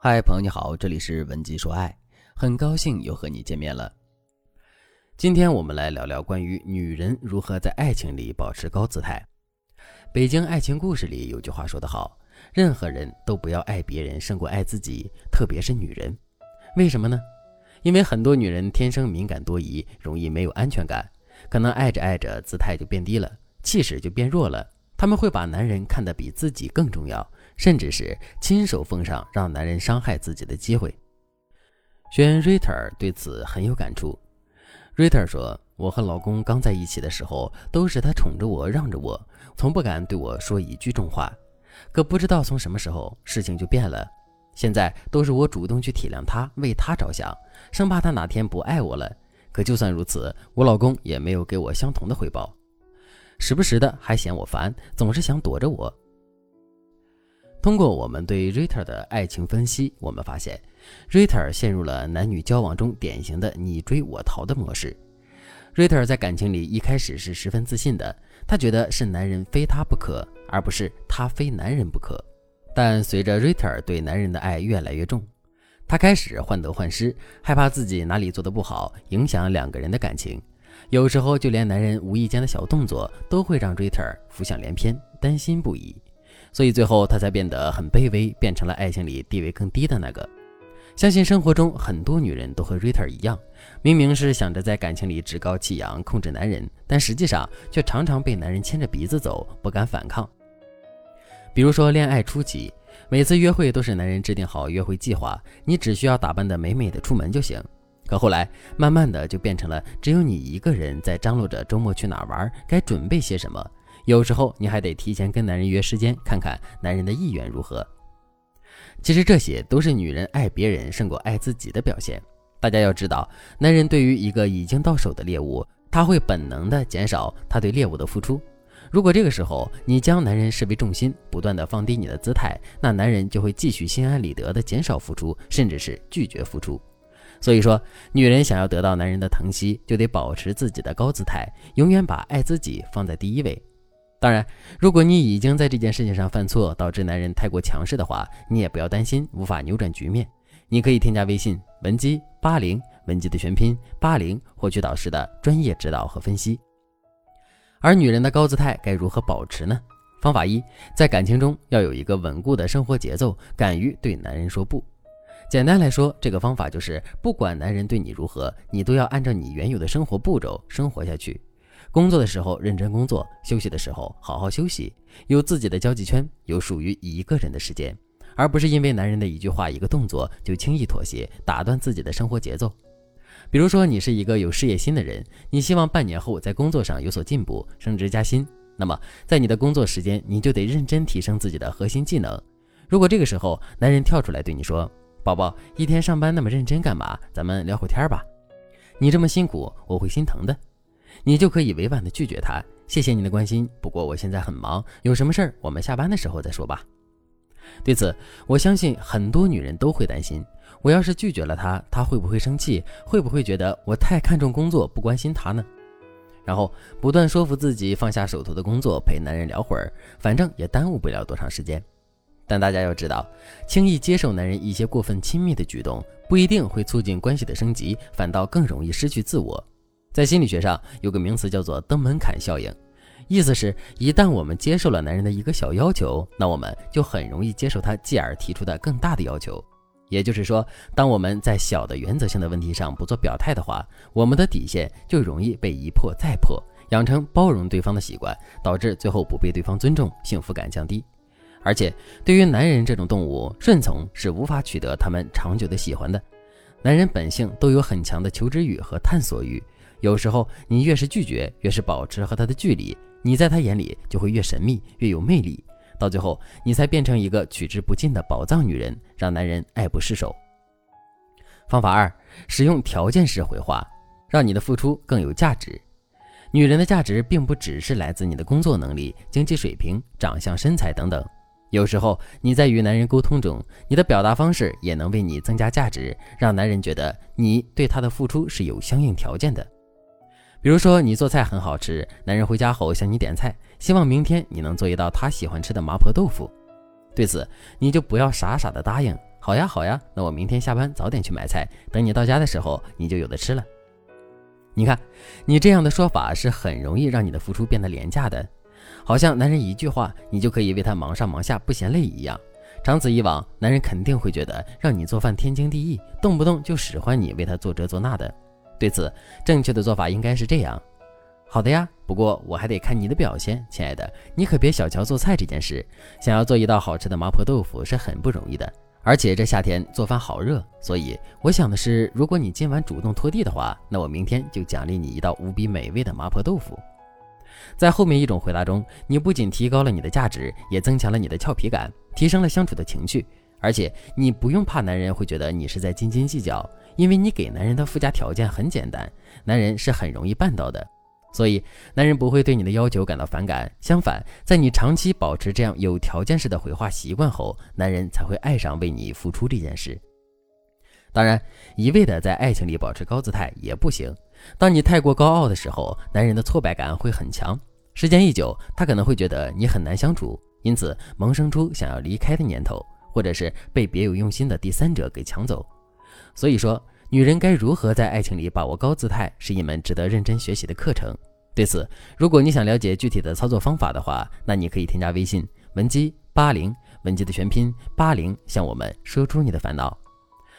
嗨，朋友你好，这里是文姬说爱，很高兴又和你见面了。今天我们来聊聊关于女人如何在爱情里保持高姿态。北京爱情故事里有句话说得好，任何人都不要爱别人胜过爱自己，特别是女人。为什么呢？因为很多女人天生敏感多疑，容易没有安全感，可能爱着爱着姿态就变低了，气势就变弱了。他们会把男人看得比自己更重要。甚至是亲手奉上让男人伤害自己的机会。学员瑞特对此很有感触。瑞特说：“我和老公刚在一起的时候，都是他宠着我，让着我，从不敢对我说一句重话。可不知道从什么时候，事情就变了。现在都是我主动去体谅他，为他着想，生怕他哪天不爱我了。可就算如此，我老公也没有给我相同的回报，时不时的还嫌我烦，总是想躲着我。”通过我们对 Rita 的爱情分析，我们发现，Rita 陷入了男女交往中典型的你追我逃的模式。Rita 在感情里一开始是十分自信的，她觉得是男人非她不可，而不是她非男人不可。但随着 Rita 对男人的爱越来越重，她开始患得患失，害怕自己哪里做的不好，影响两个人的感情。有时候就连男人无意间的小动作，都会让 Rita 浮想联翩，担心不已。所以最后他才变得很卑微，变成了爱情里地位更低的那个。相信生活中很多女人都和 Rita 一样，明明是想着在感情里趾高气扬控制男人，但实际上却常常被男人牵着鼻子走，不敢反抗。比如说恋爱初期，每次约会都是男人制定好约会计划，你只需要打扮得美美的出门就行。可后来慢慢的就变成了只有你一个人在张罗着周末去哪玩，该准备些什么。有时候你还得提前跟男人约时间，看看男人的意愿如何。其实这些都是女人爱别人胜过爱自己的表现。大家要知道，男人对于一个已经到手的猎物，他会本能的减少他对猎物的付出。如果这个时候你将男人视为重心，不断的放低你的姿态，那男人就会继续心安理得的减少付出，甚至是拒绝付出。所以说，女人想要得到男人的疼惜，就得保持自己的高姿态，永远把爱自己放在第一位。当然，如果你已经在这件事情上犯错，导致男人太过强势的话，你也不要担心无法扭转局面。你可以添加微信文姬八零，文姬的全拼八零，获取导师的专业指导和分析。而女人的高姿态该如何保持呢？方法一，在感情中要有一个稳固的生活节奏，敢于对男人说不。简单来说，这个方法就是，不管男人对你如何，你都要按照你原有的生活步骤生活下去。工作的时候认真工作，休息的时候好好休息，有自己的交际圈，有属于一个人的时间，而不是因为男人的一句话、一个动作就轻易妥协，打断自己的生活节奏。比如说，你是一个有事业心的人，你希望半年后在工作上有所进步，升职加薪，那么在你的工作时间，你就得认真提升自己的核心技能。如果这个时候男人跳出来对你说：“宝宝，一天上班那么认真干嘛？咱们聊会天吧。你这么辛苦，我会心疼的。”你就可以委婉的拒绝他，谢谢你的关心，不过我现在很忙，有什么事儿我们下班的时候再说吧。对此，我相信很多女人都会担心，我要是拒绝了他，他会不会生气？会不会觉得我太看重工作，不关心他呢？然后不断说服自己放下手头的工作，陪男人聊会儿，反正也耽误不了多长时间。但大家要知道，轻易接受男人一些过分亲密的举动，不一定会促进关系的升级，反倒更容易失去自我。在心理学上有个名词叫做“登门槛效应”，意思是，一旦我们接受了男人的一个小要求，那我们就很容易接受他继而提出的更大的要求。也就是说，当我们在小的原则性的问题上不做表态的话，我们的底线就容易被一破再破，养成包容对方的习惯，导致最后不被对方尊重，幸福感降低。而且，对于男人这种动物，顺从是无法取得他们长久的喜欢的。男人本性都有很强的求知欲和探索欲。有时候，你越是拒绝，越是保持和他的距离，你在他眼里就会越神秘，越有魅力。到最后，你才变成一个取之不尽的宝藏女人，让男人爱不释手。方法二：使用条件式回话，让你的付出更有价值。女人的价值并不只是来自你的工作能力、经济水平、长相、身材等等。有时候，你在与男人沟通中，你的表达方式也能为你增加价值，让男人觉得你对他的付出是有相应条件的。比如说，你做菜很好吃，男人回家后向你点菜，希望明天你能做一道他喜欢吃的麻婆豆腐。对此，你就不要傻傻的答应。好呀好呀，那我明天下班早点去买菜，等你到家的时候你就有的吃了。你看，你这样的说法是很容易让你的付出变得廉价的，好像男人一句话你就可以为他忙上忙下不嫌累一样。长此以往，男人肯定会觉得让你做饭天经地义，动不动就使唤你为他做这做那的。对此，正确的做法应该是这样：好的呀，不过我还得看你的表现，亲爱的，你可别小瞧做菜这件事。想要做一道好吃的麻婆豆腐是很不容易的。而且这夏天做饭好热，所以我想的是，如果你今晚主动拖地的话，那我明天就奖励你一道无比美味的麻婆豆腐。在后面一种回答中，你不仅提高了你的价值，也增强了你的俏皮感，提升了相处的情趣。而且你不用怕男人会觉得你是在斤斤计较，因为你给男人的附加条件很简单，男人是很容易办到的。所以，男人不会对你的要求感到反感。相反，在你长期保持这样有条件式的回话习惯后，男人才会爱上为你付出这件事。当然，一味的在爱情里保持高姿态也不行。当你太过高傲的时候，男人的挫败感会很强。时间一久，他可能会觉得你很难相处，因此萌生出想要离开的念头，或者是被别有用心的第三者给抢走。所以说。女人该如何在爱情里把握高姿态，是一门值得认真学习的课程。对此，如果你想了解具体的操作方法的话，那你可以添加微信文姬八零，文姬的全拼八零，向我们说出你的烦恼。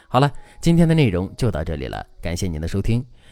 好了，今天的内容就到这里了，感谢您的收听。